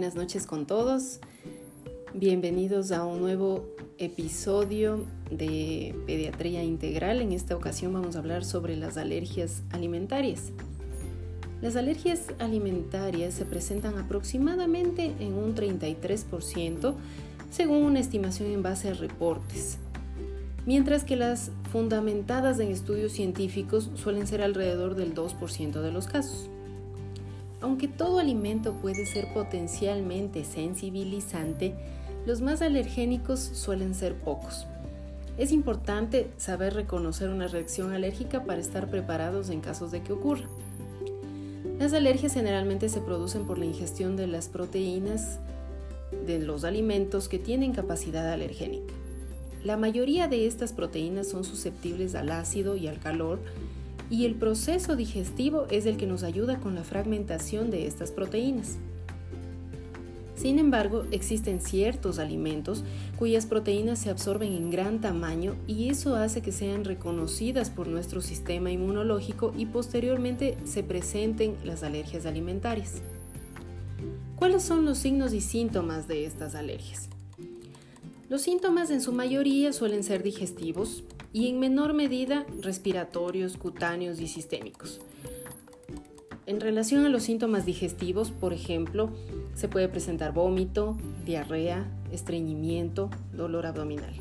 Buenas noches con todos. Bienvenidos a un nuevo episodio de Pediatría Integral. En esta ocasión vamos a hablar sobre las alergias alimentarias. Las alergias alimentarias se presentan aproximadamente en un 33% según una estimación en base a reportes, mientras que las fundamentadas en estudios científicos suelen ser alrededor del 2% de los casos. Aunque todo alimento puede ser potencialmente sensibilizante, los más alergénicos suelen ser pocos. Es importante saber reconocer una reacción alérgica para estar preparados en casos de que ocurra. Las alergias generalmente se producen por la ingestión de las proteínas de los alimentos que tienen capacidad alergénica. La mayoría de estas proteínas son susceptibles al ácido y al calor y el proceso digestivo es el que nos ayuda con la fragmentación de estas proteínas. Sin embargo, existen ciertos alimentos cuyas proteínas se absorben en gran tamaño y eso hace que sean reconocidas por nuestro sistema inmunológico y posteriormente se presenten las alergias alimentarias. ¿Cuáles son los signos y síntomas de estas alergias? Los síntomas en su mayoría suelen ser digestivos y en menor medida respiratorios, cutáneos y sistémicos. En relación a los síntomas digestivos, por ejemplo, se puede presentar vómito, diarrea, estreñimiento, dolor abdominal.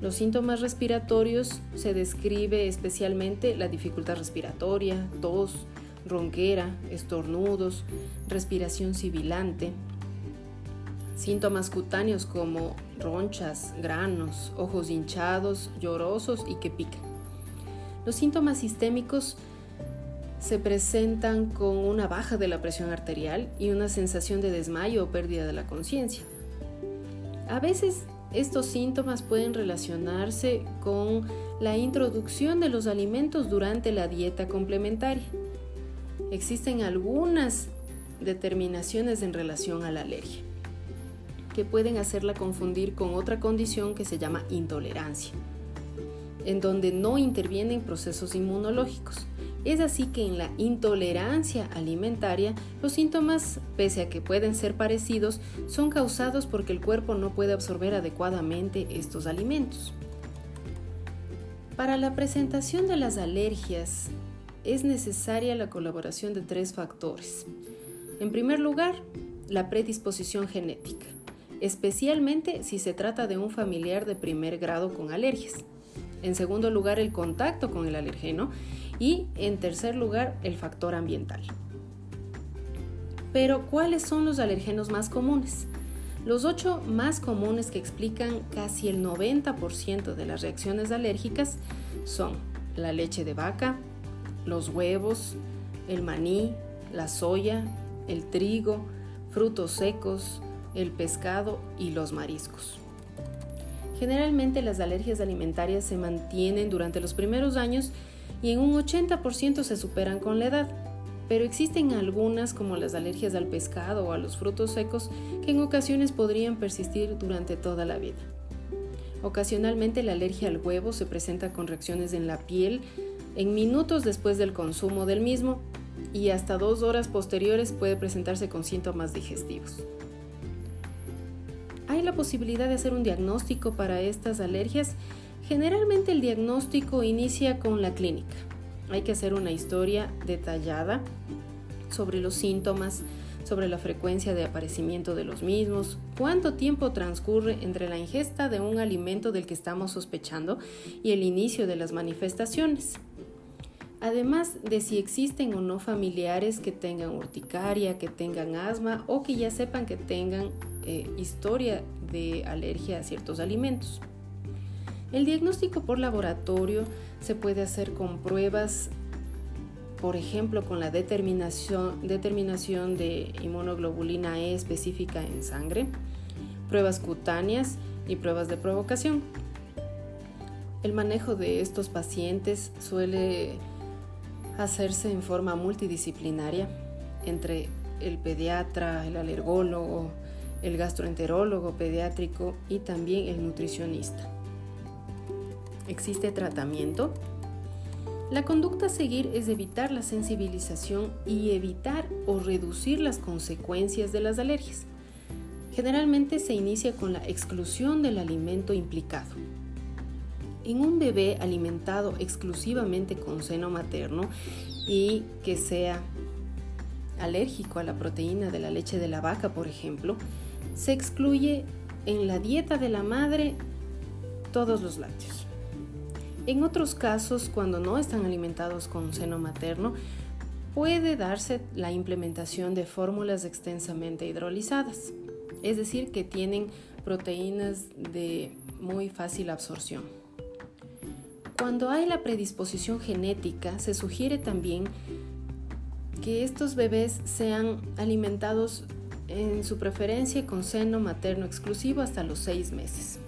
Los síntomas respiratorios se describe especialmente la dificultad respiratoria, tos, ronquera, estornudos, respiración sibilante, Síntomas cutáneos como ronchas, granos, ojos hinchados, llorosos y que pican. Los síntomas sistémicos se presentan con una baja de la presión arterial y una sensación de desmayo o pérdida de la conciencia. A veces estos síntomas pueden relacionarse con la introducción de los alimentos durante la dieta complementaria. Existen algunas determinaciones en relación a la alergia que pueden hacerla confundir con otra condición que se llama intolerancia, en donde no intervienen procesos inmunológicos. Es así que en la intolerancia alimentaria, los síntomas, pese a que pueden ser parecidos, son causados porque el cuerpo no puede absorber adecuadamente estos alimentos. Para la presentación de las alergias es necesaria la colaboración de tres factores. En primer lugar, la predisposición genética especialmente si se trata de un familiar de primer grado con alergias. En segundo lugar, el contacto con el alergeno y en tercer lugar, el factor ambiental. Pero, ¿cuáles son los alergenos más comunes? Los ocho más comunes que explican casi el 90% de las reacciones alérgicas son la leche de vaca, los huevos, el maní, la soya, el trigo, frutos secos, el pescado y los mariscos. Generalmente las alergias alimentarias se mantienen durante los primeros años y en un 80% se superan con la edad, pero existen algunas como las alergias al pescado o a los frutos secos que en ocasiones podrían persistir durante toda la vida. Ocasionalmente la alergia al huevo se presenta con reacciones en la piel en minutos después del consumo del mismo y hasta dos horas posteriores puede presentarse con síntomas digestivos. ¿Hay la posibilidad de hacer un diagnóstico para estas alergias? Generalmente el diagnóstico inicia con la clínica. Hay que hacer una historia detallada sobre los síntomas, sobre la frecuencia de aparecimiento de los mismos, cuánto tiempo transcurre entre la ingesta de un alimento del que estamos sospechando y el inicio de las manifestaciones. Además de si existen o no familiares que tengan urticaria, que tengan asma o que ya sepan que tengan eh, historia de alergia a ciertos alimentos. El diagnóstico por laboratorio se puede hacer con pruebas, por ejemplo, con la determinación, determinación de inmunoglobulina E específica en sangre, pruebas cutáneas y pruebas de provocación. El manejo de estos pacientes suele hacerse en forma multidisciplinaria entre el pediatra, el alergólogo, el gastroenterólogo pediátrico y también el nutricionista. ¿Existe tratamiento? La conducta a seguir es evitar la sensibilización y evitar o reducir las consecuencias de las alergias. Generalmente se inicia con la exclusión del alimento implicado. En un bebé alimentado exclusivamente con seno materno y que sea alérgico a la proteína de la leche de la vaca, por ejemplo, se excluye en la dieta de la madre todos los lácteos. En otros casos, cuando no están alimentados con seno materno, puede darse la implementación de fórmulas extensamente hidrolizadas, es decir, que tienen proteínas de muy fácil absorción. Cuando hay la predisposición genética, se sugiere también que estos bebés sean alimentados en su preferencia con seno materno exclusivo hasta los seis meses.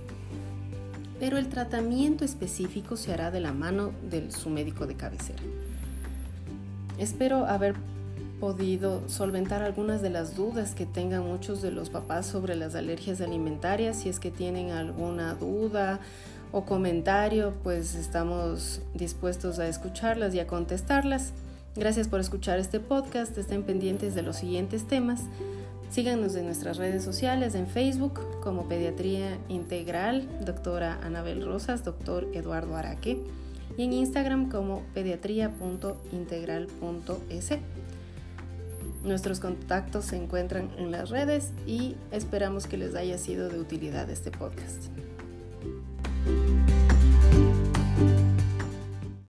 Pero el tratamiento específico se hará de la mano de su médico de cabecera. Espero haber podido solventar algunas de las dudas que tengan muchos de los papás sobre las alergias alimentarias. Si es que tienen alguna duda o comentario, pues estamos dispuestos a escucharlas y a contestarlas. Gracias por escuchar este podcast. Estén pendientes de los siguientes temas. Síganos en nuestras redes sociales, en Facebook como Pediatría Integral, doctora Anabel Rosas, doctor Eduardo Araque y en Instagram como pediatría.integral.es. Nuestros contactos se encuentran en las redes y esperamos que les haya sido de utilidad este podcast.